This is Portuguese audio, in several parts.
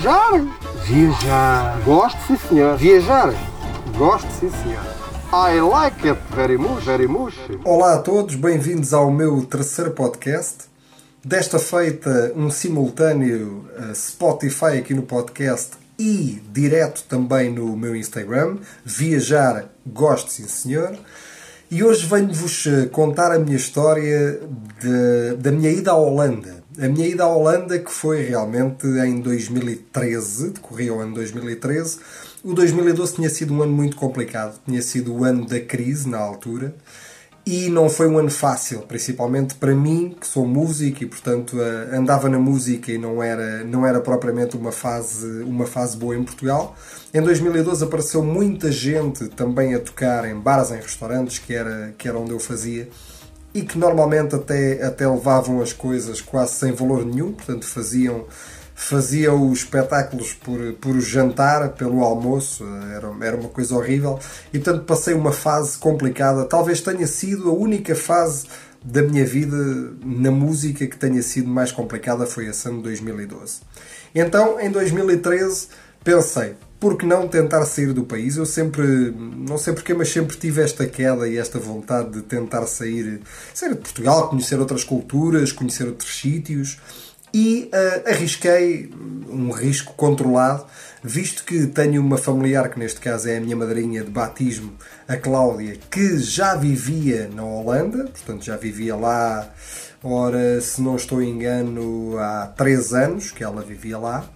Viajar? Viajar. Gosto, sim, senhor. Viajar? Gosto, sim, senhor. I like it very much, very much. Olá a todos, bem-vindos ao meu terceiro podcast. Desta feita, um simultâneo uh, Spotify aqui no podcast e direto também no meu Instagram. Viajar, gosto, sim, senhor. E hoje venho-vos eh, contar a minha história de, da minha ida à Holanda. A minha ida à Holanda que foi realmente em 2013, decorria o ano 2013. O 2012 tinha sido um ano muito complicado, tinha sido o ano da crise na altura e não foi um ano fácil, principalmente para mim, que sou músico e portanto eh, andava na música e não era, não era propriamente uma fase, uma fase boa em Portugal. Em 2012 apareceu muita gente também a tocar em bares, em restaurantes, que era, que era onde eu fazia, e que normalmente até, até levavam as coisas quase sem valor nenhum, portanto faziam fazia os espetáculos por, por jantar, pelo almoço, era, era uma coisa horrível e portanto passei uma fase complicada. Talvez tenha sido a única fase da minha vida na música que tenha sido mais complicada foi esse ano de 2012. Então, em 2013, pensei, por que não tentar sair do país? Eu sempre, não sei porquê, mas sempre tive esta queda e esta vontade de tentar sair, sair de Portugal, conhecer outras culturas, conhecer outros sítios e uh, arrisquei um risco controlado, visto que tenho uma familiar, que neste caso é a minha madrinha de batismo, a Cláudia, que já vivia na Holanda, portanto já vivia lá, ora, se não estou em engano, há 3 anos que ela vivia lá.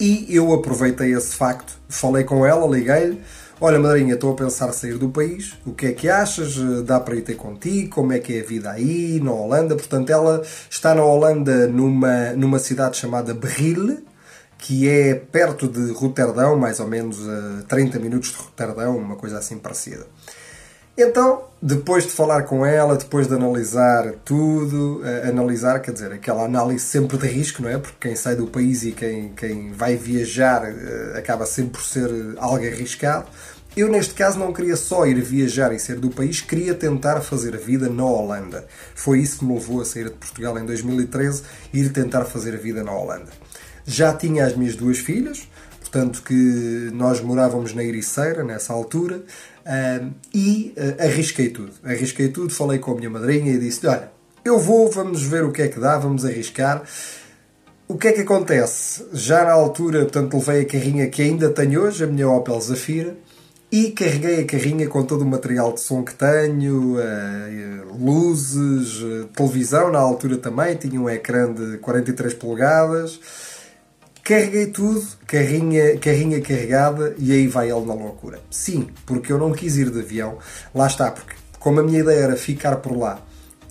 E eu aproveitei esse facto, falei com ela, liguei-lhe, Olha, madrinha, estou a pensar sair do país. O que é que achas? Dá para ir ter contigo? Como é que é a vida aí, na Holanda? Portanto, ela está na Holanda numa, numa cidade chamada Berril, que é perto de Roterdão, mais ou menos a 30 minutos de Roterdão, uma coisa assim parecida. Então, depois de falar com ela, depois de analisar tudo, uh, analisar, quer dizer, aquela análise sempre de risco, não é? Porque quem sai do país e quem, quem vai viajar uh, acaba sempre por ser algo arriscado. Eu, neste caso, não queria só ir viajar e sair do país, queria tentar fazer vida na Holanda. Foi isso que me levou a sair de Portugal em 2013 e ir tentar fazer vida na Holanda. Já tinha as minhas duas filhas, portanto que nós morávamos na Ericeira nessa altura, e uh, arrisquei tudo. Arrisquei tudo, falei com a minha madrinha e disse: Olha, eu vou, vamos ver o que é que dá, vamos arriscar. O que é que acontece? Já na altura, portanto, levei a carrinha que ainda tenho hoje, a minha Opel Zafira, e carreguei a carrinha com todo o material de som que tenho, uh, luzes, uh, televisão, na altura também, tinha um ecrã de 43 polegadas Carreguei tudo, carrinha, carrinha carregada e aí vai ele na loucura. Sim, porque eu não quis ir de avião. Lá está, porque como a minha ideia era ficar por lá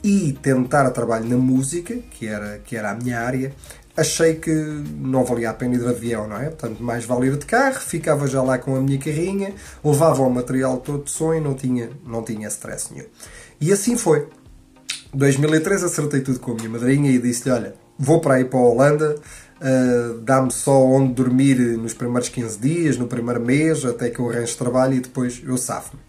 e tentar trabalho na música, que era, que era a minha área, achei que não valia a pena ir de avião, não é? Portanto, mais vale ir de carro, ficava já lá com a minha carrinha, levava o material todo de e não tinha, não tinha stress nenhum. E assim foi. 2013 acertei tudo com a minha madrinha e disse-lhe, olha, vou para aí para a Holanda, uh, dá-me só onde dormir nos primeiros 15 dias, no primeiro mês, até que eu arranjo trabalho e depois eu safo-me.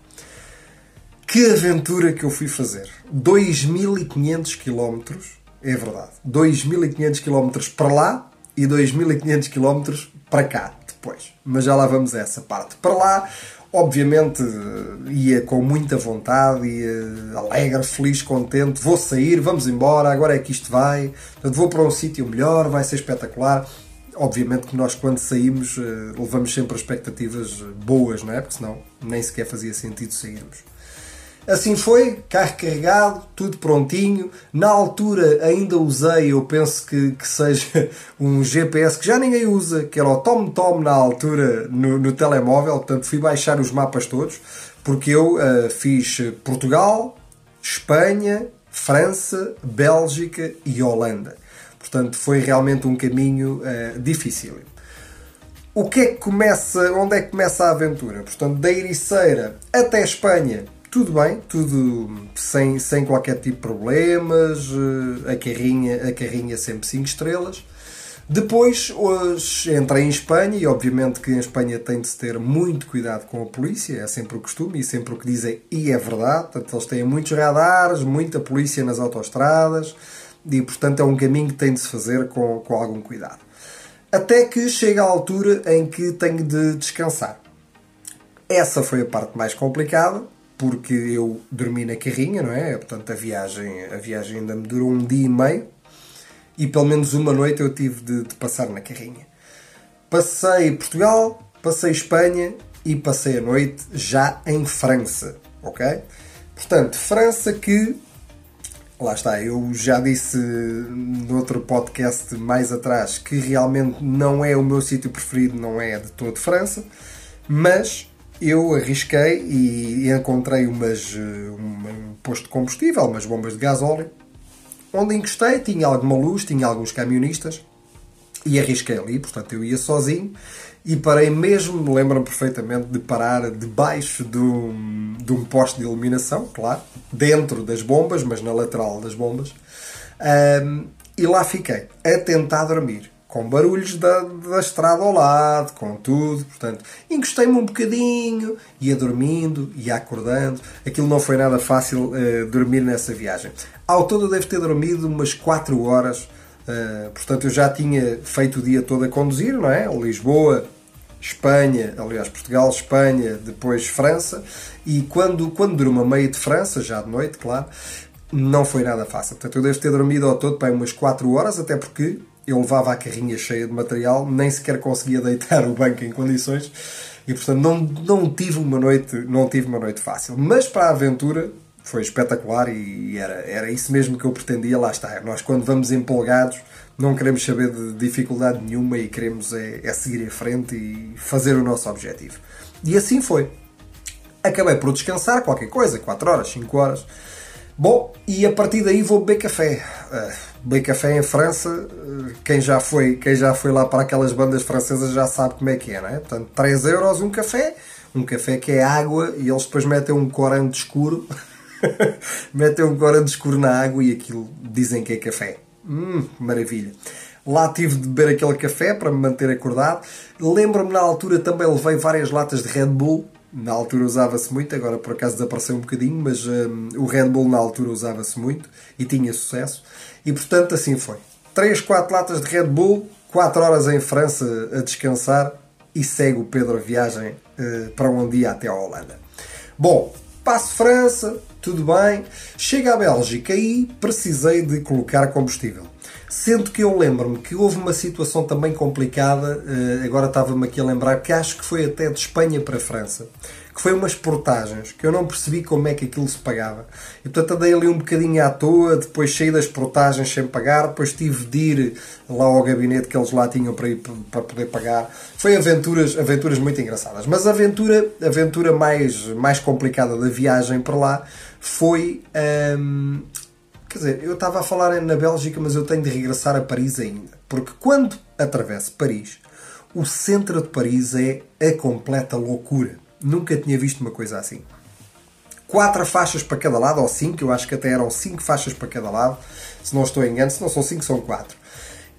Que aventura que eu fui fazer! 2.500 km, é verdade, 2.500 km para lá e 2.500 km para cá depois. Mas já lá vamos a essa parte. Para lá, Obviamente ia com muita vontade, ia alegre, feliz, contente. Vou sair, vamos embora, agora é que isto vai. Vou para um sítio melhor, vai ser espetacular. Obviamente que nós, quando saímos, eh, levamos sempre expectativas boas, não é? Porque senão nem sequer fazia sentido sairmos. Assim foi, carro carregado, tudo prontinho. Na altura ainda usei, eu penso que, que seja um GPS que já ninguém usa, que era o Tom Tom na altura no, no telemóvel, portanto fui baixar os mapas todos, porque eu uh, fiz Portugal, Espanha, França, Bélgica e Holanda. Portanto, foi realmente um caminho uh, difícil. O que é que começa, onde é que começa a aventura? Portanto, da Ericeira até Espanha tudo bem, tudo sem, sem qualquer tipo de problemas, eh, a carrinha, a carrinha sempre 5 estrelas. Depois hoje entrei em Espanha e obviamente que em Espanha tem de se ter muito cuidado com a polícia, é sempre o costume e sempre o que dizem e é verdade. Portanto, eles têm muitos radares, muita polícia nas autoestradas e portanto é um caminho que tem de se fazer com, com algum cuidado. Até que chega a altura em que tenho de descansar. Essa foi a parte mais complicada, porque eu dormi na carrinha, não é? Portanto, a viagem, a viagem ainda me durou um dia e meio e pelo menos uma noite eu tive de, de passar na carrinha. Passei Portugal, passei Espanha e passei a noite já em França, ok? Portanto, França que lá está, eu já disse no outro podcast mais atrás que realmente não é o meu sítio preferido, não é de todo França, mas eu arrisquei e encontrei umas, um posto de combustível, umas bombas de gasóleo, onde encostei, tinha alguma luz, tinha alguns camionistas e arrisquei ali, portanto eu ia sozinho e parei mesmo, lembro-me perfeitamente de parar debaixo de um, de um poste de iluminação, claro, dentro das bombas, mas na lateral das bombas, um, e lá fiquei, a tentar dormir com barulhos da, da estrada ao lado, com tudo, portanto, encostei-me um bocadinho, ia dormindo, ia acordando, aquilo não foi nada fácil uh, dormir nessa viagem. Ao todo devo ter dormido umas 4 horas, uh, portanto eu já tinha feito o dia todo a conduzir, não é? Lisboa, Espanha, aliás, Portugal, Espanha, depois França, e quando, quando durmo a meio de França, já de noite, claro, não foi nada fácil. Portanto, eu devo ter dormido ao todo para umas 4 horas, até porque eu levava a carrinha cheia de material, nem sequer conseguia deitar o banco em condições e portanto não, não tive uma noite não tive uma noite fácil. Mas para a aventura foi espetacular e era, era isso mesmo que eu pretendia, lá está. Nós quando vamos empolgados não queremos saber de dificuldade nenhuma e queremos é, é seguir em frente e fazer o nosso objetivo. E assim foi. Acabei por descansar qualquer coisa, 4 horas, 5 horas. Bom, e a partir daí vou beber café. Uh, Bem Café em França, eh, quem já, foi, quem já foi lá para aquelas bandas francesas já sabe como é que é, não é? Portanto, 3 euros um café, um café que é água e eles depois metem um corante escuro, metem um corante escuro na água e aquilo dizem que é café. Hum, maravilha. Lá tive de beber aquele café para me manter acordado. Lembro-me na altura também levei várias latas de Red Bull. Na altura usava-se muito, agora por acaso desapareceu um bocadinho, mas um, o Red Bull na altura usava-se muito e tinha sucesso. E portanto assim foi. 3, 4 latas de Red Bull, 4 horas em França a descansar e segue o Pedro a viagem uh, para um dia até a Holanda. Bom, passo França, tudo bem. Chega à Bélgica e precisei de colocar combustível. Sendo que eu lembro-me que houve uma situação também complicada, uh, agora estava-me aqui a lembrar, que acho que foi até de Espanha para a França que foi umas portagens que eu não percebi como é que aquilo se pagava. E portanto andei ali um bocadinho à toa, depois saí das portagens sem pagar, depois tive de ir lá ao gabinete que eles lá tinham para, ir, para poder pagar. Foi aventuras, aventuras muito engraçadas. Mas a aventura, aventura mais, mais complicada da viagem para lá foi. Hum, quer dizer, eu estava a falar na Bélgica, mas eu tenho de regressar a Paris ainda. Porque quando atravesso Paris, o centro de Paris é a completa loucura. Nunca tinha visto uma coisa assim. Quatro faixas para cada lado, ou cinco, eu acho que até eram cinco faixas para cada lado, se não estou engano, se não são cinco, são quatro.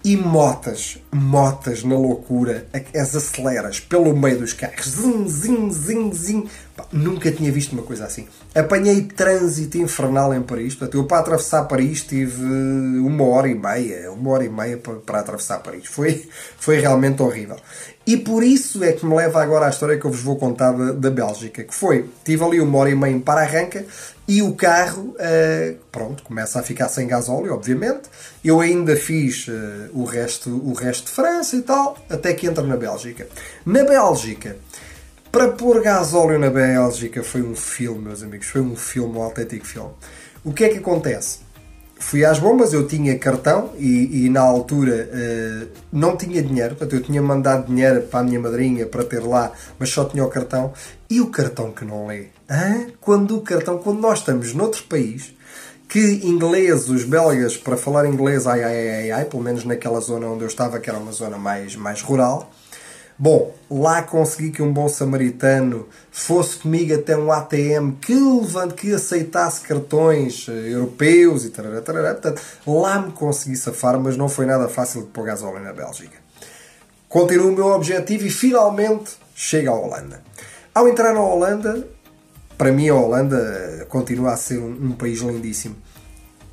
E motas, motas na loucura, as aceleras pelo meio dos carros, zim, zim, zim, zim. Pá, nunca tinha visto uma coisa assim. Apanhei trânsito infernal em Paris, portanto, eu para atravessar Paris tive uma hora e meia, uma hora e meia para, para atravessar Paris. Foi, foi realmente horrível. E por isso é que me leva agora à história que eu vos vou contar da, da Bélgica, que foi, tive ali uma hora e meia para arranca e o carro, uh, pronto, começa a ficar sem gasóleo, obviamente. Eu ainda fiz uh, o, resto, o resto de França e tal, até que entra na Bélgica. Na Bélgica, para pôr gasóleo na Bélgica foi um filme, meus amigos, foi um filme, um autêntico filme. O que é que acontece? Fui às bombas, eu tinha cartão e, e na altura uh, não tinha dinheiro, portanto eu tinha mandado dinheiro para a minha madrinha para ter lá, mas só tinha o cartão. E o cartão que não lê? Hã? Quando o cartão, quando nós estamos noutro país, que ingleses, os belgas, para falar inglês, ai, ai, ai, ai, pelo menos naquela zona onde eu estava, que era uma zona mais, mais rural, Bom, lá consegui que um bom samaritano fosse comigo até um ATM que levante, que aceitasse cartões eh, europeus e tarará. Portanto, lá me consegui safar, mas não foi nada fácil de pôr gasóleo na Bélgica. Continuo o meu objetivo e finalmente chego à Holanda. Ao entrar na Holanda, para mim a Holanda continua a ser um, um país lindíssimo.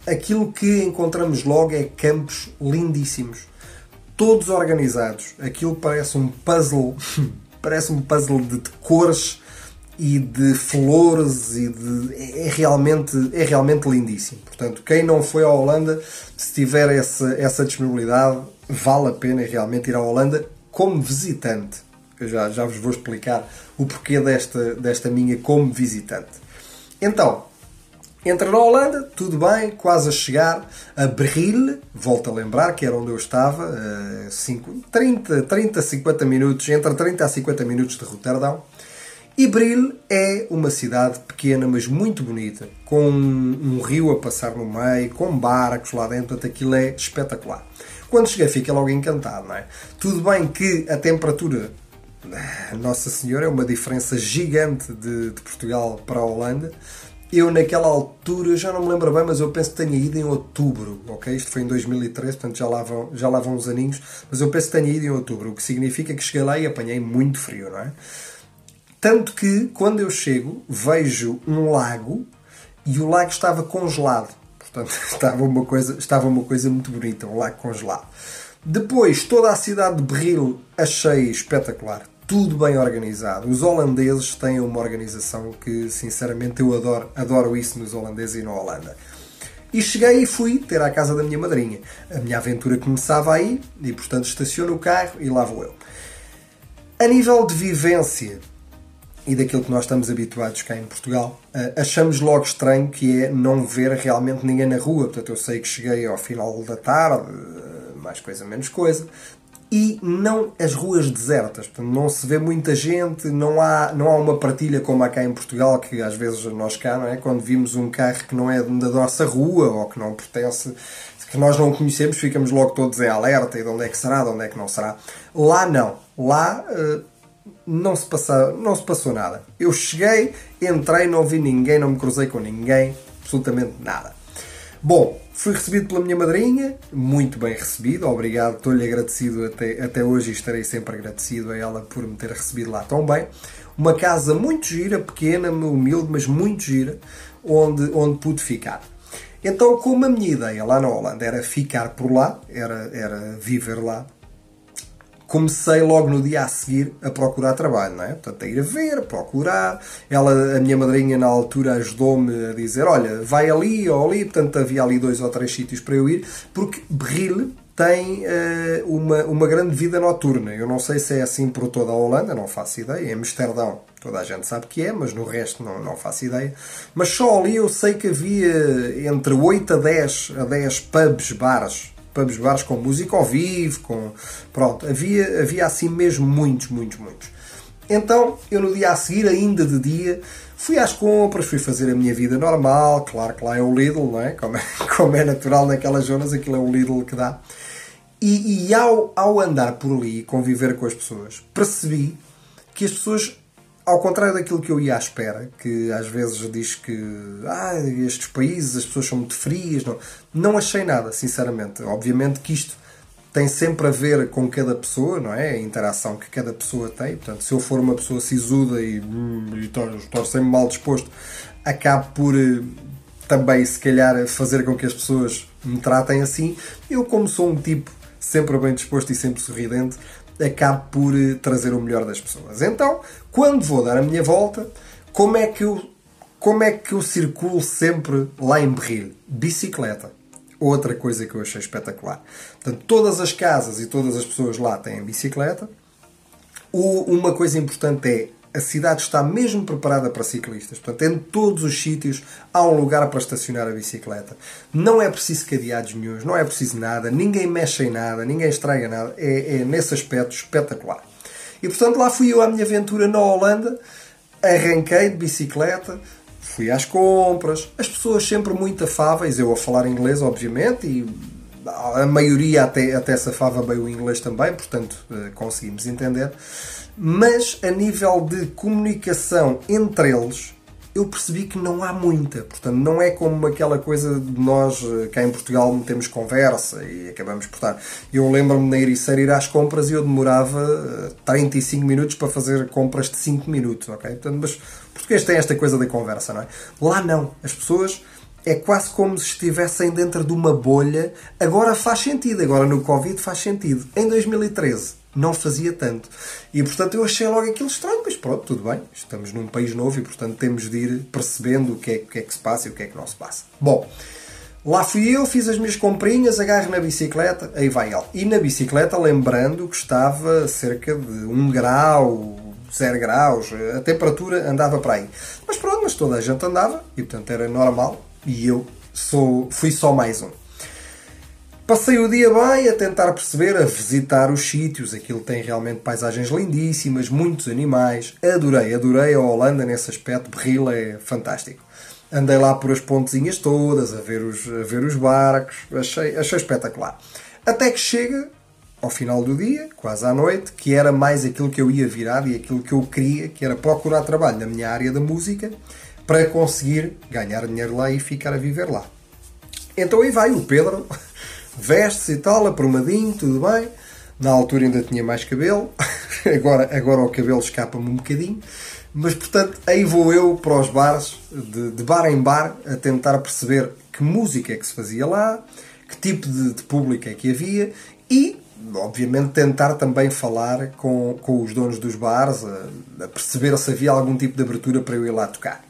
Aquilo que encontramos logo é campos lindíssimos todos organizados. Aquilo parece um puzzle, parece um puzzle de, cores e de flores e de é realmente é realmente lindíssimo. Portanto, quem não foi à Holanda, se tiver essa essa disponibilidade, vale a pena realmente ir à Holanda como visitante. Eu já já vos vou explicar o porquê desta desta minha como visitante. Então, Entra na Holanda, tudo bem, quase a chegar a Bril, volto a lembrar que era onde eu estava, 5, 30, 30, 50 minutos, entre 30 a 50 minutos de Roterdão. E Bril é uma cidade pequena, mas muito bonita, com um rio a passar no meio, com barcos lá dentro, portanto aquilo é espetacular. Quando cheguei fiquei logo encantado, não é? Tudo bem que a temperatura, Nossa Senhora, é uma diferença gigante de, de Portugal para a Holanda, eu naquela altura, já não me lembro bem, mas eu penso que tenha ido em outubro, ok? Isto foi em 2013, portanto já lá vão, já lá vão uns aninhos, mas eu penso que tenha ido em outubro, o que significa que cheguei lá e apanhei muito frio, não é? Tanto que, quando eu chego, vejo um lago e o lago estava congelado. Portanto, estava uma coisa, estava uma coisa muito bonita, um lago congelado. Depois, toda a cidade de Bril achei espetacular. Tudo bem organizado. Os holandeses têm uma organização que, sinceramente, eu adoro, adoro isso nos holandeses e na Holanda. E cheguei e fui ter à casa da minha madrinha. A minha aventura começava aí e, portanto, estaciono o carro e lá vou eu. A nível de vivência, e daquilo que nós estamos habituados cá em Portugal, eh, achamos logo estranho que é não ver realmente ninguém na rua. Portanto, eu sei que cheguei ao final da tarde, eh, mais coisa, menos coisa, e não as ruas desertas. Portanto, não se vê muita gente, não há, não há uma partilha como há cá em Portugal, que às vezes nós cá, não é? Quando vimos um carro que não é da nossa rua ou que não pertence, que nós não conhecemos, ficamos logo todos em alerta e de onde é que será, de onde é que não será. Lá não. Lá. Uh, não se, passa, não se passou nada. Eu cheguei, entrei, não vi ninguém, não me cruzei com ninguém, absolutamente nada. Bom, fui recebido pela minha madrinha, muito bem recebido, obrigado, estou-lhe agradecido até, até hoje e estarei sempre agradecido a ela por me ter recebido lá tão bem. Uma casa muito gira, pequena, humilde, mas muito gira, onde, onde pude ficar. Então, como a minha ideia lá na Holanda era ficar por lá, era, era viver lá, comecei logo no dia a seguir a procurar trabalho, não é? Portanto, a ir a ver, a procurar. Ela, a minha madrinha na altura ajudou-me a dizer, olha, vai ali ou ali, portanto havia ali dois ou três sítios para eu ir, porque Berril tem uh, uma, uma grande vida noturna. Eu não sei se é assim por toda a Holanda, não faço ideia. Em Amsterdão toda a gente sabe que é, mas no resto não, não faço ideia. Mas só ali eu sei que havia entre 8 a 10, a 10 pubs, bares, pubs, bares com música ao vivo, com... Pronto, havia, havia assim mesmo muitos, muitos, muitos. Então, eu no dia a seguir, ainda de dia, fui às compras, fui fazer a minha vida normal, claro que lá é o Lidl, não é? Como é, como é natural naquelas zonas, aquilo é o Lidl que dá. E, e ao, ao andar por ali e conviver com as pessoas, percebi que as pessoas ao contrário daquilo que eu ia à espera, que às vezes diz que ah, estes países as pessoas são muito frias, não, não achei nada, sinceramente. Obviamente que isto tem sempre a ver com cada pessoa, não é? A interação que cada pessoa tem. Portanto, se eu for uma pessoa sisuda e, hum, e estou sempre mal disposto, acabo por eh, também, se calhar, fazer com que as pessoas me tratem assim. Eu, como sou um tipo sempre bem disposto e sempre sorridente, acabo por eh, trazer o melhor das pessoas. Então, quando vou dar a minha volta, como é que eu, como é que eu circulo sempre lá em Berril? Bicicleta. Outra coisa que eu achei espetacular. Portanto, todas as casas e todas as pessoas lá têm bicicleta. uma coisa importante é a cidade está mesmo preparada para ciclistas. Portanto, em todos os sítios há um lugar para estacionar a bicicleta. Não é preciso cadeados nenhums, não é preciso nada, ninguém mexe em nada, ninguém estraga nada. É, é nesse aspecto espetacular. E portanto, lá fui eu à minha aventura na Holanda, arranquei de bicicleta, fui às compras, as pessoas sempre muito afáveis, eu a falar inglês, obviamente, e a maioria até, até safava bem o inglês também, portanto eh, conseguimos entender mas a nível de comunicação entre eles, eu percebi que não há muita. Portanto, não é como aquela coisa de nós eh, cá em Portugal metemos conversa e acabamos por estar. Eu lembro-me na Ericeira ir às compras e eu demorava 35 eh, minutos para fazer compras de 5 minutos, ok? Portanto, mas português tem esta coisa da conversa, não é? Lá não. As pessoas é quase como se estivessem dentro de uma bolha. Agora faz sentido, agora no Covid faz sentido. Em 2013 não fazia tanto. E portanto eu achei logo aquilo estranho, mas pronto, tudo bem. Estamos num país novo e portanto temos de ir percebendo o que é, o que, é que se passa e o que é que não se passa. Bom, lá fui eu, fiz as minhas comprinhas, agarro na bicicleta, aí vai ele. E na bicicleta, lembrando que estava cerca de 1 grau, 0 graus, a temperatura andava para aí. Mas pronto, mas toda a gente andava e portanto era normal e eu sou, fui só mais um. Passei o dia bem a tentar perceber, a visitar os sítios. Aquilo tem realmente paisagens lindíssimas, muitos animais. Adorei, adorei a Holanda nesse aspecto. Berril é fantástico. Andei lá por as pontezinhas todas, a ver os, a ver os barcos. Achei, achei espetacular. Até que chega ao final do dia, quase à noite, que era mais aquilo que eu ia virar e aquilo que eu queria, que era procurar trabalho na minha área da música para conseguir ganhar dinheiro lá e ficar a viver lá. Então aí vai o Pedro veste-se e tal, aprumadinho, tudo bem. Na altura ainda tinha mais cabelo, agora, agora o cabelo escapa-me um bocadinho. Mas portanto, aí vou eu para os bares, de, de, bar em bar, a tentar perceber que música é que se fazia lá, que tipo de, de público é que havia e, obviamente, tentar também falar com, com os donos dos bares, a, a perceber se havia algum tipo de abertura para eu ir lá tocar.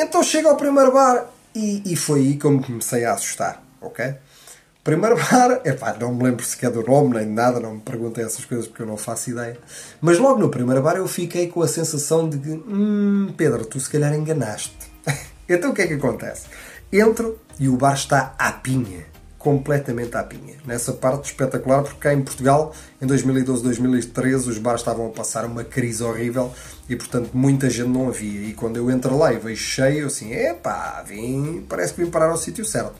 Então chego ao primeiro bar e, e foi aí que eu me comecei a assustar, ok? Primeiro bar, epá, não me lembro sequer do nome nem nada, não me perguntem essas coisas porque eu não faço ideia. Mas logo no primeiro bar eu fiquei com a sensação de que, hum, Pedro, tu se calhar enganaste. então o que é que acontece? Entro e o bar está à pinha. Completamente à pinha. Nessa parte espetacular, porque cá em Portugal, em 2012, 2013, os bares estavam a passar uma crise horrível e, portanto, muita gente não havia. E quando eu entro lá e vejo cheio, assim, epá, vim, parece que vim parar ao sítio certo.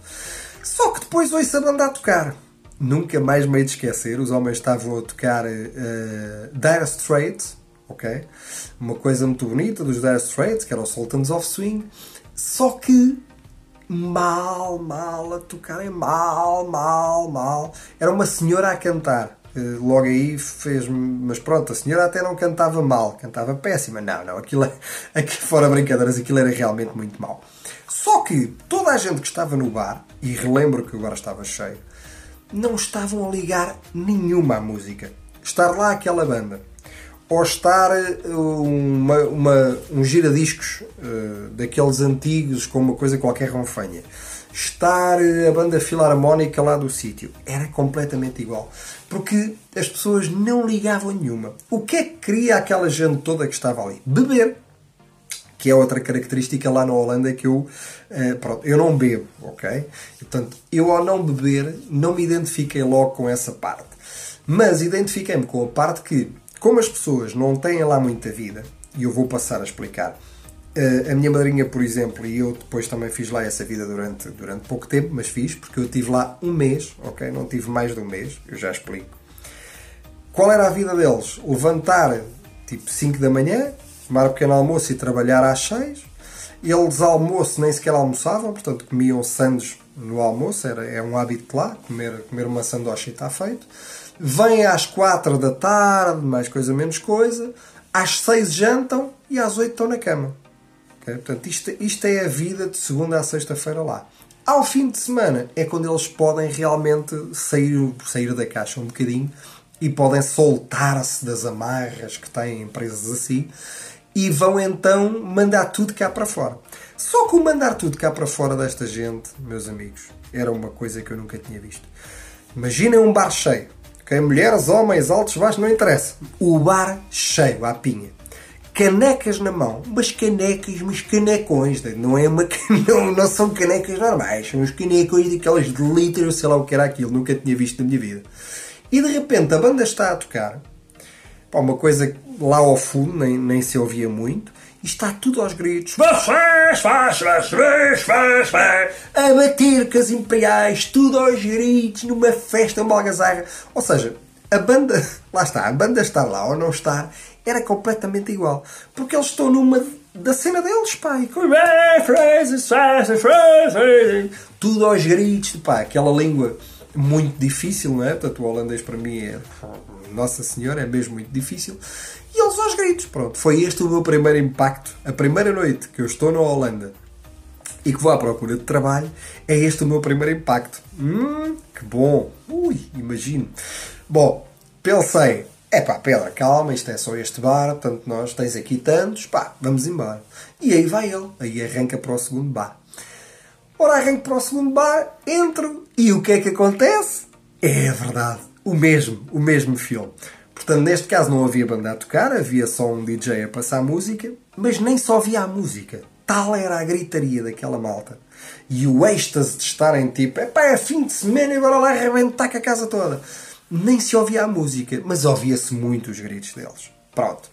Só que depois ouço a banda a tocar. Nunca mais me de esquecer, os homens estavam a tocar uh, Dire Straits, ok? Uma coisa muito bonita dos Dire Straits, que era o Sultans of Swing, só que mal, mal a tocar, mal, mal, mal. Era uma senhora a cantar. Uh, logo aí fez mas pronto, a senhora até não cantava mal, cantava péssima. Não, não, aquilo, é, aqui fora brincadeiras, aquilo era realmente muito mal. Só que toda a gente que estava no bar, e relembro que o bar estava cheio, não estavam a ligar nenhuma à música. Estar lá aquela banda, ou estar eh, uma, uma, um giradiscos uh, daqueles antigos com uma coisa qualquer ronfanha, estar eh, a banda filarmónica lá do sítio, era completamente igual. Porque as pessoas não ligavam nenhuma. O que é que queria aquela gente toda que estava ali? Beber que é outra característica lá na Holanda que eu, uh, pronto, eu não bebo, ok? Portanto, eu ao não beber não me identifiquei logo com essa parte. Mas identifiquei-me com a parte que, como as pessoas não têm lá muita vida, e eu vou passar a explicar, uh, a minha madrinha, por exemplo, e eu depois também fiz lá essa vida durante, durante pouco tempo, mas fiz, porque eu tive lá um mês, ok? Não tive mais de um mês, eu já explico. Qual era a vida deles? Levantar tipo 5 da manhã, tomar um pequeno almoço e trabalhar às 6. Eles almoço nem sequer almoçavam, portanto comiam sandes no almoço, era, é um hábito lá, comer, comer uma e está feito. Vêm às 4 da tarde, mais coisa menos coisa. Às 6 jantam e às 8 estão na cama. Okay? Portanto, isto, isto é a vida de segunda a sexta-feira lá. Ao fim de semana é quando eles podem realmente sair, sair da caixa um bocadinho e podem soltar-se das amarras que têm empresas assim e vão então mandar tudo cá para fora. Só que o mandar tudo cá para fora desta gente, meus amigos, era uma coisa que eu nunca tinha visto. Imaginem um bar cheio. Okay? Mulheres, homens, altos, baixos, não interessa. O bar cheio, à pinha. Canecas na mão, mas canecas, mas canecões, não é uma não, não são canecas normais, são os canecões daquelas de litro, sei lá o que era aquilo, nunca tinha visto na minha vida. E de repente a banda está a tocar, Pá, uma coisa lá ao fundo, nem, nem se ouvia muito, está tudo aos gritos. A bater com as imperiais, tudo aos gritos, numa festa, uma algazarra. Ou seja, a banda, lá está, a banda estar lá ou não estar, era completamente igual. Porque eles estão numa da cena deles. E... Tudo aos gritos, pá, aquela língua muito difícil, não é? Portanto, o holandês para mim é nossa Senhora, é mesmo muito difícil. E eles aos gritos, pronto. Foi este o meu primeiro impacto. A primeira noite que eu estou na Holanda, e que vou à procura de trabalho, é este o meu primeiro impacto. Hum, que bom! Ui, imagino. Bom, pensei, é pá, Pedro, calma, isto é só este bar, tanto nós, tens aqui tantos, pá, vamos embora. E aí vai ele, aí arranca para o segundo bar. Ora, arranco para o segundo bar, entro, e o que é que acontece? É verdade, o mesmo, o mesmo filme. Portanto, neste caso não havia banda a tocar, havia só um DJ a passar música, mas nem só havia a música. Tal era a gritaria daquela malta. E o êxtase de estarem tipo, epá, é fim de semana e bora lá arrebentar com a casa toda. Nem se ouvia a música, mas ouvia-se muito os gritos deles. Pronto.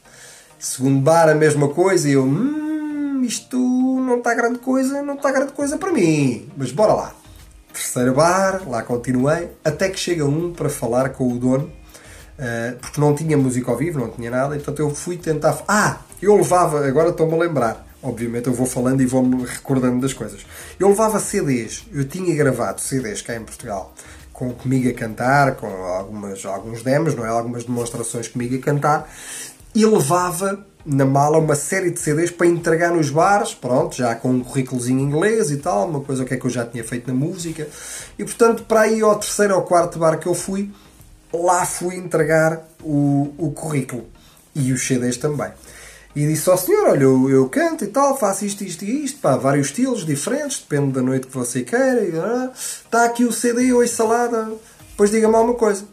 Segundo bar, a mesma coisa, e eu, hum, isto não está grande coisa, não está grande coisa para mim. Mas bora lá. Terceiro bar, lá continuei, até que chega um para falar com o dono, eh, porque não tinha música ao vivo, não tinha nada, então eu fui tentar. Ah, eu levava, agora estou-me a lembrar, obviamente eu vou falando e vou-me recordando das coisas. Eu levava CDs, eu tinha gravado CDs cá em Portugal, com comigo a cantar, com algumas, alguns demos, não é? algumas demonstrações comigo a cantar, e levava na mala uma série de CDs para entregar nos bares, pronto, já com um currículozinho inglês e tal, uma coisa que é que eu já tinha feito na música. E portanto, para aí ao terceiro ou quarto bar que eu fui, lá fui entregar o, o currículo e os CDs também. E disse ao senhor: Olha, eu, eu canto e tal, faço isto, isto e isto, pá, vários estilos diferentes, depende da noite que você queira. Está aqui o CD, oi salada, depois diga-me alguma coisa.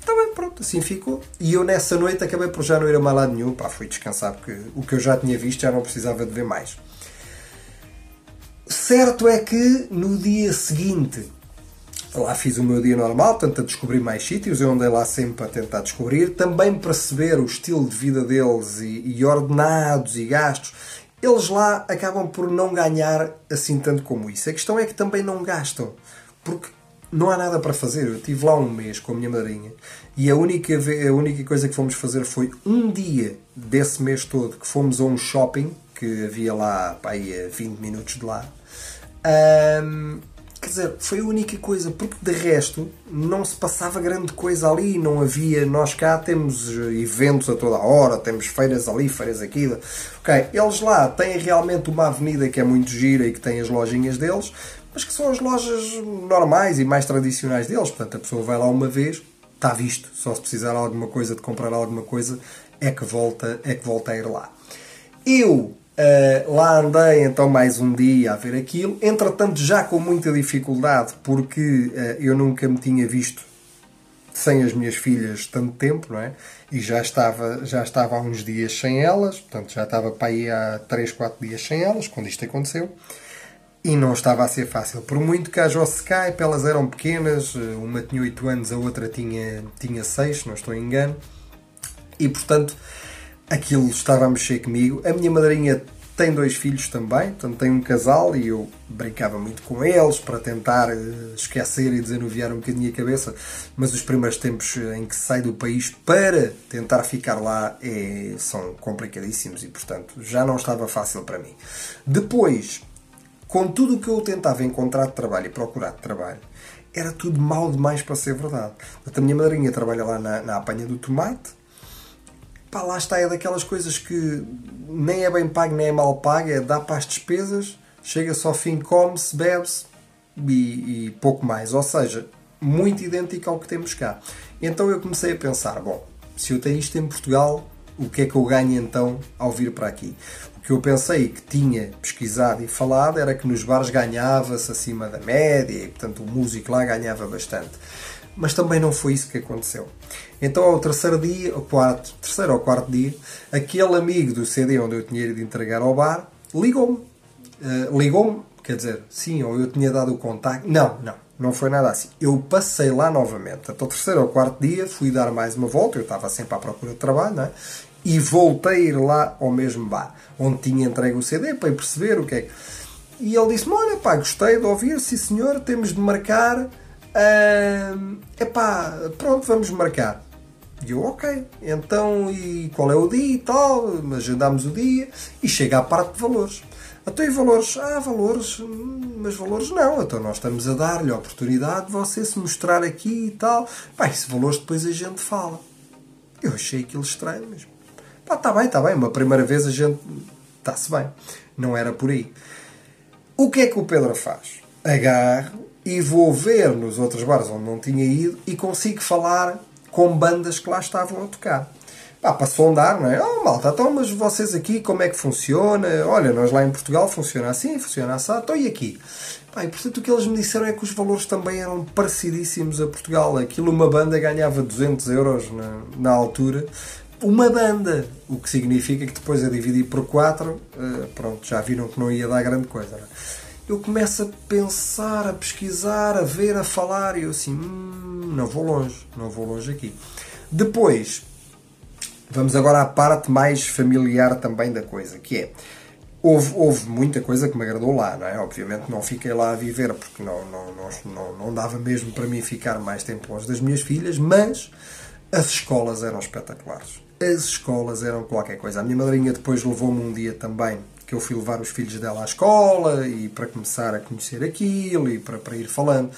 Está bem, pronto, assim ficou. E eu nessa noite acabei por já não ir a mais lado nenhum, pá, fui descansar porque o que eu já tinha visto já não precisava de ver mais. Certo é que no dia seguinte lá fiz o meu dia normal, portanto a descobrir mais sítios, eu andei lá sempre a tentar descobrir, também perceber o estilo de vida deles e, e ordenados e gastos. Eles lá acabam por não ganhar assim tanto como isso. A questão é que também não gastam, porque não há nada para fazer. Eu estive lá um mês com a minha madrinha e a única, a única coisa que fomos fazer foi um dia desse mês todo que fomos a um shopping que havia lá pá, aí a 20 minutos de lá. Um, quer dizer, foi a única coisa, porque de resto não se passava grande coisa ali, não havia. Nós cá temos eventos a toda a hora, temos feiras ali, feiras aqui. Ok, eles lá têm realmente uma avenida que é muito gira e que tem as lojinhas deles, mas que são as lojas normais e mais tradicionais deles. Portanto, a pessoa vai lá uma vez, está visto. Só se precisar de alguma coisa, de comprar alguma coisa, é que volta, é que volta a ir lá. Eu Uh, lá andei então mais um dia a ver aquilo, entretanto já com muita dificuldade porque uh, eu nunca me tinha visto sem as minhas filhas tanto tempo, não é? E já estava, já estava há uns dias sem elas, portanto já estava para aí há 3, 4 dias sem elas, quando isto aconteceu. E não estava a ser fácil. Por muito que haja o Skype, elas eram pequenas, eh, uma tinha 8 anos, a outra tinha, tinha 6, não estou em engano. E portanto, aquilo estava a mexer comigo. A minha madrinha tem dois filhos também, portanto tem um casal e eu brincava muito com eles para tentar eh, esquecer e desanuviar um bocadinho a cabeça, mas os primeiros tempos em que sai do país para tentar ficar lá é, são complicadíssimos e portanto já não estava fácil para mim. Depois, com tudo o que eu tentava encontrar de trabalho e procurar de trabalho, era tudo mal demais para ser verdade. A minha madrinha trabalha lá na, na apanha do tomate, pá, lá está, é daquelas coisas que nem é bem pago nem é mal pago, é dá para as despesas, chega-se ao fim, come-se, bebe-se e, e, pouco mais. Ou seja, muito idêntico ao que temos cá. Então eu comecei a pensar, bom, se eu tenho isto em Portugal, o que é que eu ganho então ao vir para aqui? O que eu pensei que tinha pesquisado e falado era que nos bares ganhava-se acima da média e, portanto, o músico lá ganhava bastante mas também não foi isso que aconteceu. Então, ao terceiro dia, ao quarto, terceiro ou quarto dia, aquele amigo do CD onde eu tinha ido entregar ao bar ligou-me. Uh, ligou-me, quer dizer, sim, ou eu tinha dado o contacto. Não, não, não foi nada assim. Eu passei lá novamente. Até o terceiro ou quarto dia, fui dar mais uma volta. Eu estava sempre à procura de trabalho, não é? E voltei a ir lá ao mesmo bar, onde tinha entregue o CD para perceber o que é que. E ele disse-me: Olha, pá, gostei de ouvir, sim senhor, temos de marcar é epá, pronto, vamos marcar. E eu, ok, então e qual é o dia e tal? Agendámos o dia e chega à parte de valores. Então e valores? Ah, valores, mas valores não. Então nós estamos a dar-lhe a oportunidade de você se mostrar aqui e tal. Pá, esse valores depois a gente fala. Eu achei aquilo estranho mesmo. Pá, está bem, está bem, uma primeira vez a gente está-se bem. Não era por aí. O que é que o Pedro faz? Agarro e vou ver nos outros bares onde não tinha ido e consigo falar com bandas que lá estavam a tocar. Pá, para sondar, não é? Oh, malta, então, mas vocês aqui, como é que funciona? Olha, nós lá em Portugal funciona assim, funciona assim, então e aqui? Pá, e portanto o que eles me disseram é que os valores também eram parecidíssimos a Portugal. Aquilo, uma banda ganhava 200 euros na, na altura. Uma banda, o que significa que depois a dividir por 4, uh, pronto, já viram que não ia dar grande coisa. Não é? Eu começo a pensar, a pesquisar, a ver, a falar, e eu assim, hum, não vou longe, não vou longe aqui. Depois, vamos agora à parte mais familiar também da coisa, que é, houve, houve muita coisa que me agradou lá, não é? Obviamente não fiquei lá a viver, porque não, não, não, não, não dava mesmo para mim ficar mais tempo longe das minhas filhas, mas as escolas eram espetaculares. As escolas eram qualquer coisa. A minha madrinha depois levou-me um dia também que eu fui levar os filhos dela à escola e para começar a conhecer aquilo e para, para ir falando.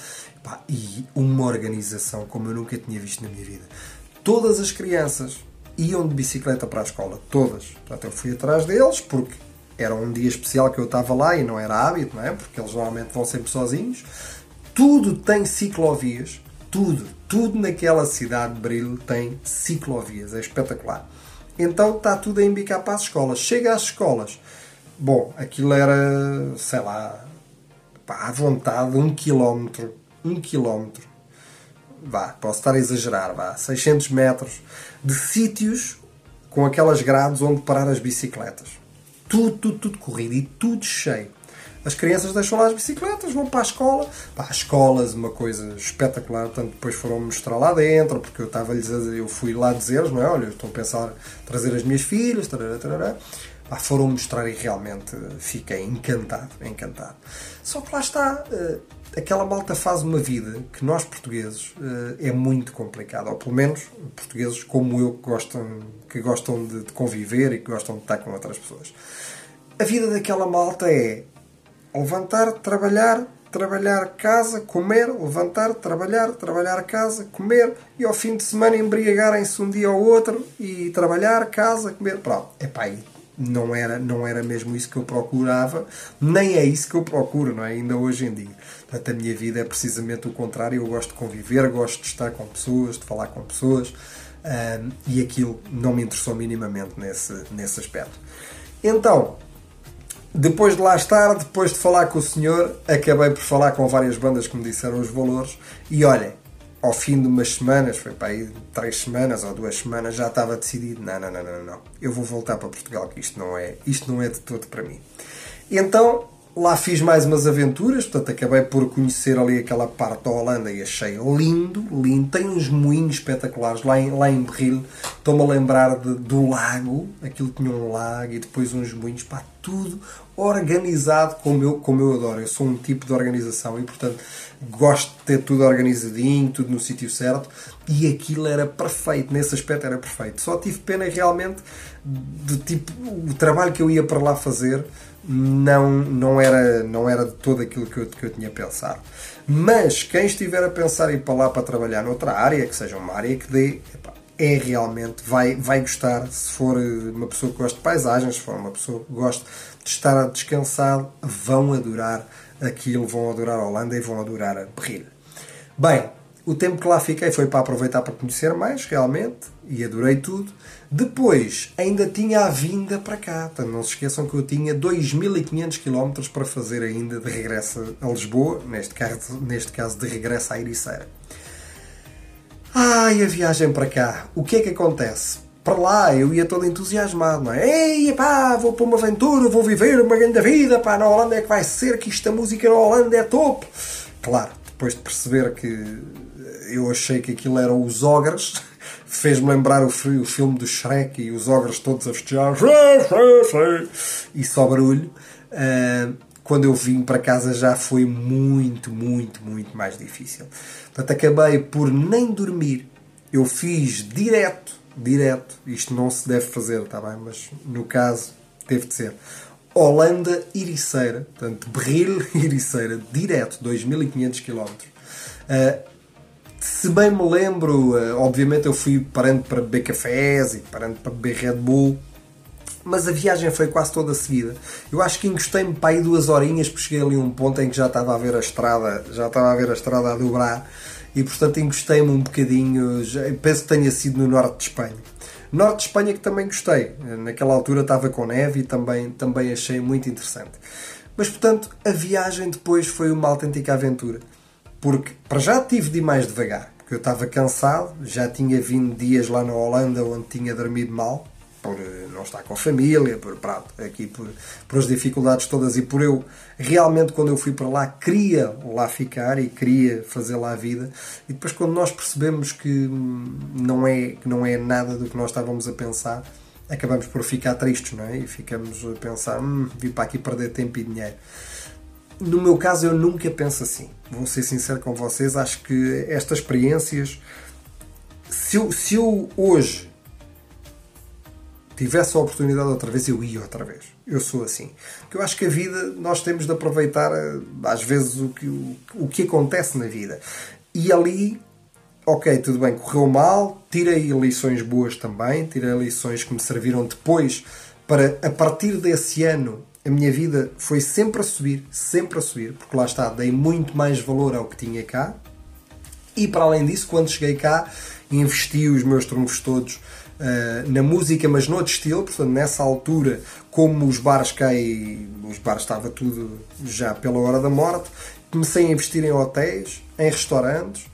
e uma organização como eu nunca tinha visto na minha vida. Todas as crianças iam de bicicleta para a escola, todas. Portanto, eu fui atrás deles porque era um dia especial que eu estava lá e não era hábito, não é? Porque eles normalmente vão sempre sozinhos. Tudo tem ciclovias, tudo, tudo naquela cidade de Brilho tem ciclovias, é espetacular. Então está tudo a embicar para as escolas. Chega às escolas, Bom, aquilo era, sei lá, pá, à vontade, um quilómetro. Um quilómetro. Vá, posso estar a exagerar, vá, 600 metros de sítios com aquelas grades onde parar as bicicletas. Tudo, tudo, tudo corrido e tudo cheio. As crianças deixam lá as bicicletas, vão para a escola. Pá, as escolas, uma coisa espetacular. Portanto, depois foram mostrar lá dentro, porque eu estava eu fui lá dizer-lhes, não é? Olha, estou a pensar trazer as minhas filhas, tarará, tarará pá, foram mostrar e realmente fiquei encantado, encantado. Só que lá está, uh, aquela malta faz uma vida que nós portugueses uh, é muito complicado, ou pelo menos portugueses como eu que gostam, que gostam de, de conviver e que gostam de estar com outras pessoas. A vida daquela malta é levantar, trabalhar, trabalhar, casa, comer, levantar, trabalhar, trabalhar, casa, comer e ao fim de semana embriagarem-se um dia ou outro e trabalhar, casa, comer. Pronto, é pá, aí não era, não era mesmo isso que eu procurava, nem é isso que eu procuro, não é? Ainda hoje em dia. Portanto, a minha vida é precisamente o contrário. Eu gosto de conviver, gosto de estar com pessoas, de falar com pessoas, um, e aquilo não me interessou minimamente nesse, nesse aspecto. Então, depois de lá estar, depois de falar com o senhor, acabei por falar com várias bandas que me disseram os valores, e olhem, ao fim de umas semanas, foi para aí três semanas ou duas semanas, já estava decidido, não, não, não, não, não, eu vou voltar para Portugal, que isto não é, isto não é de todo para mim. E então lá fiz mais umas aventuras, portanto acabei por conhecer ali aquela parte da Holanda e achei lindo, lindo. Tem uns moinhos espetaculares lá em, lá em Berril. Estou-me a lembrar de, do lago, aquilo tinha um lago e depois uns moinhos, pá, tudo organizado como eu, como eu adoro. Eu sou um tipo de organização e portanto gosto de ter tudo organizadinho, tudo no sítio certo e aquilo era perfeito, nesse aspecto era perfeito. Só tive pena realmente do tipo o trabalho que eu ia para lá fazer não, não, era, não era de todo aquilo que eu, que eu tinha pensado. Mas quem estiver a pensar em ir para lá para trabalhar noutra área, que seja uma área que dê, é realmente, vai, vai gostar. Se for uma pessoa que gosta de paisagens, se for uma pessoa que gosta de estar descansado, vão adorar aquilo, vão adorar a Holanda e vão adorar a Berril. Bem, o tempo que lá fiquei foi para aproveitar para conhecer mais, realmente, e adorei tudo. Depois, ainda tinha a vinda para cá. Portanto, não se esqueçam que eu tinha 2.500 km para fazer ainda de regresso a Lisboa, neste caso, neste caso de regresso à Ericeira. Ai, a viagem para cá. O que é que acontece? Para lá eu ia todo entusiasmado, não é? Ei, pá, vou para uma aventura, vou viver uma grande vida, pá, na Holanda é que vai ser, que esta música na Holanda é top. Claro, depois de perceber que eu achei que aquilo eram os ogres, fez-me lembrar o, o filme do Shrek e os ogres todos a festejar e só barulho. Uh, quando eu vim para casa já foi muito, muito, muito mais difícil. Portanto, acabei por nem dormir. Eu fiz direto, direto, isto não se deve fazer, está bem? Mas no caso teve de ser. Holanda Iriceira, portanto, Berril Iriceira, direto, 2500 km. Uh, se bem me lembro, uh, obviamente eu fui parando para beber cafés e parando para beber Red Bull, mas a viagem foi quase toda seguida. Eu acho que encostei-me para aí duas horinhas, porque cheguei ali a um ponto em que já estava a ver a estrada, já estava a ver a estrada a dobrar, e portanto encostei-me um bocadinho, penso que tenha sido no norte de Espanha. Norte de Espanha que também gostei, naquela altura estava com neve e também, também achei muito interessante. Mas portanto, a viagem depois foi uma autêntica aventura, porque para já tive de ir mais devagar, porque eu estava cansado, já tinha vindo dias lá na Holanda onde tinha dormido mal, por eh, não estar com a família, por, pronto, aqui por, por as dificuldades todas e por eu realmente quando eu fui para lá queria lá ficar e queria fazer lá a vida e depois quando nós percebemos que hum, não é, que não é nada do que nós estávamos a pensar acabamos por ficar tristes, não é? E ficamos a pensar, hum, vim para aqui perder tempo e dinheiro. No meu caso, eu nunca penso assim. Vou ser sincero com vocês, acho que estas experiências, se eu, se eu hoje tivesse a oportunidade outra vez, eu ia outra vez. Eu sou assim. Porque eu acho que a vida, nós temos de aproveitar, eh, às vezes, o que, o, o que acontece na vida. E ali, ok, tudo bem, correu mal, tirei lições boas também, tirei lições que me serviram depois para, a partir desse ano, a minha vida foi sempre a subir, sempre a subir, porque lá está, dei muito mais valor ao que tinha cá. E para além disso, quando cheguei cá, investi os meus trunfos todos uh, na música, mas noutro estilo, portanto, nessa altura, como os bares cá e os bares estava tudo já pela hora da morte, comecei a investir em hotéis, em restaurantes,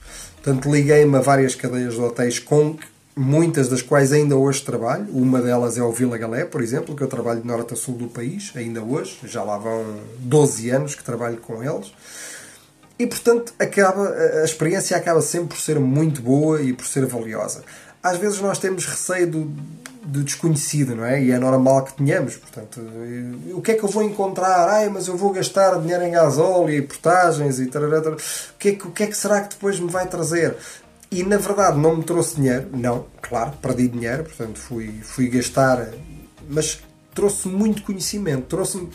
portanto, liguei-me a várias cadeias de hotéis com muitas das quais ainda hoje trabalho. Uma delas é o Vila Galé, por exemplo, que eu trabalho de norte a sul do país, ainda hoje, já lá vão 12 anos que trabalho com eles. E portanto, acaba, a experiência acaba sempre por ser muito boa e por ser valiosa às vezes nós temos receio do, do desconhecido, não é? E é normal que tenhamos. Portanto, o que é que eu vou encontrar? Ai, mas eu vou gastar dinheiro em gasóleo e portagens e tal. O que, é o que é que será que depois me vai trazer? E na verdade não me trouxe dinheiro, não, claro, perdi dinheiro, portanto fui, fui gastar, mas trouxe muito conhecimento, trouxe-me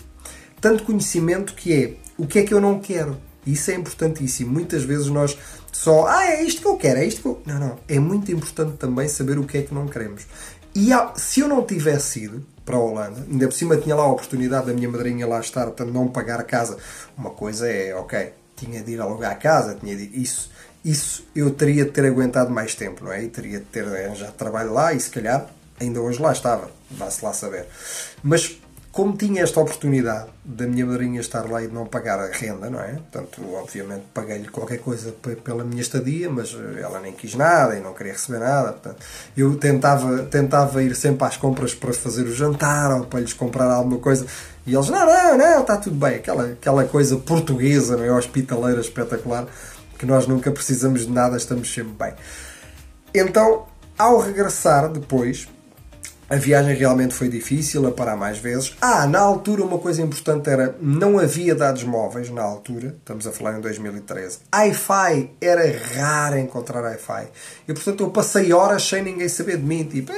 tanto conhecimento que é o que é que eu não quero. Isso é importantíssimo. Muitas vezes nós só, ah, é isto que eu quero, é isto que eu. Não, não. É muito importante também saber o que é que não queremos. E se eu não tivesse ido para a Holanda, ainda por cima tinha lá a oportunidade da minha madrinha lá estar, portanto não pagar a casa. Uma coisa é, ok, tinha de ir alugar a casa, tinha de isso, isso eu teria de ter aguentado mais tempo, não é? E teria de ter arranjado trabalho lá e se calhar ainda hoje lá estava, vá-se lá saber. Mas como tinha esta oportunidade da minha madrinha estar lá e de não pagar a renda, não é? Portanto, obviamente paguei-lhe qualquer coisa pela minha estadia, mas eh, ela nem quis nada e não queria receber nada. Portanto, eu tentava, tentava ir sempre às compras para fazer o jantar ou para lhes comprar alguma coisa e eles, não, não, não, está tudo bem. Aquela, aquela coisa portuguesa, não é? Hospitaleira espetacular, que nós nunca precisamos de nada, estamos sempre bem. Então, ao regressar depois, a viagem realmente foi difícil, a parar mais vezes. Ah, na altura uma coisa importante era não havia dados móveis na altura, estamos a falar em 2013. Wi-Fi era raro encontrar Wi-Fi. E portanto eu passei horas sem ninguém saber de mim, tipo,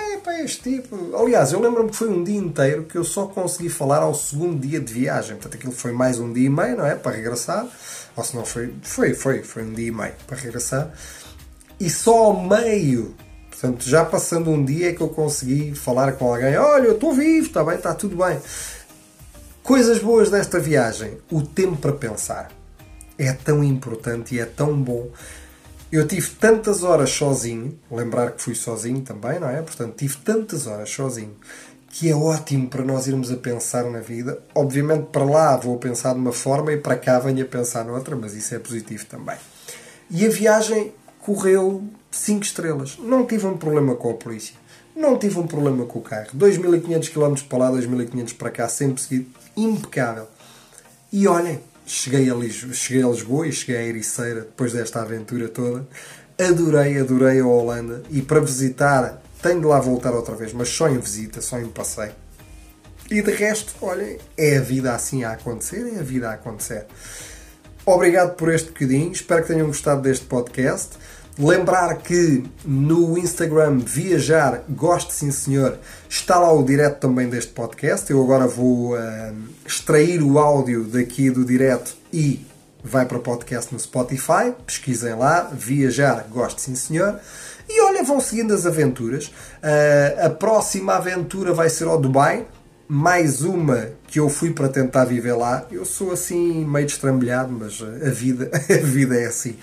este tipo. Aliás, eu lembro-me que foi um dia inteiro que eu só consegui falar ao segundo dia de viagem. Portanto aquilo foi mais um dia e meio, não é? Para regressar. Ou se não foi, foi, foi, foi um dia e meio para regressar. E só ao meio Portanto, já passando um dia é que eu consegui falar com alguém: olha, eu estou vivo, está bem, está tudo bem. Coisas boas desta viagem: o tempo para pensar. É tão importante e é tão bom. Eu tive tantas horas sozinho, lembrar que fui sozinho também, não é? Portanto, tive tantas horas sozinho que é ótimo para nós irmos a pensar na vida. Obviamente, para lá vou pensar de uma forma e para cá venho a pensar noutra, mas isso é positivo também. E a viagem correu 5 estrelas. Não tive um problema com a polícia. Não tive um problema com o carro. 2.500 km para lá, 2.500 para cá, sempre seguido. Impecável. E olhem, cheguei a, Lisboa, cheguei a Lisboa e cheguei a Ericeira depois desta aventura toda. Adorei, adorei a Holanda. E para visitar, tenho de lá voltar outra vez, mas só em visita, só em passeio. E de resto, olhem, é a vida assim a acontecer, é a vida a acontecer. Obrigado por este bocadinho, espero que tenham gostado deste podcast. Lembrar que no Instagram Viajar Goste Sim Senhor está lá o direto também deste podcast. Eu agora vou uh, extrair o áudio daqui do direto e vai para o podcast no Spotify. Pesquisem lá, Viajar Goste Sim Senhor. E olha, vão seguindo as aventuras. Uh, a próxima aventura vai ser ao Dubai. mais uma que eu fui para tentar viver lá. Eu sou assim meio destrambelhado, mas a vida, a vida é assim.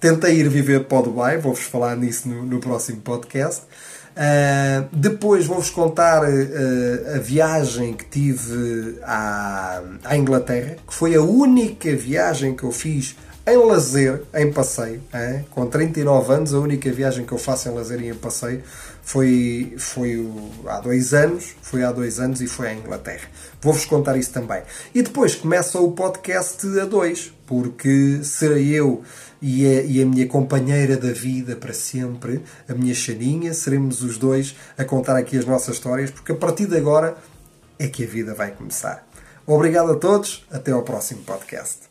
Tentei ir viver para o Dubai, vou-vos falar nisso no, no próximo podcast. Uh, depois vou-vos contar uh, a viagem que tive à, à Inglaterra, que foi a única viagem que eu fiz em lazer, em passeio. Com 39 anos, a única viagem que eu faço em lazer e em passeio foi, foi o, há dois anos, foi há dois anos e foi à Inglaterra. Vou-vos contar isso também. E depois começa o podcast a dois, porque serei eu e a, e a minha companheira da vida para sempre, a minha Xaninha, seremos os dois a contar aqui as nossas histórias, porque a partir de agora é que a vida vai começar. Obrigado a todos, até ao próximo podcast.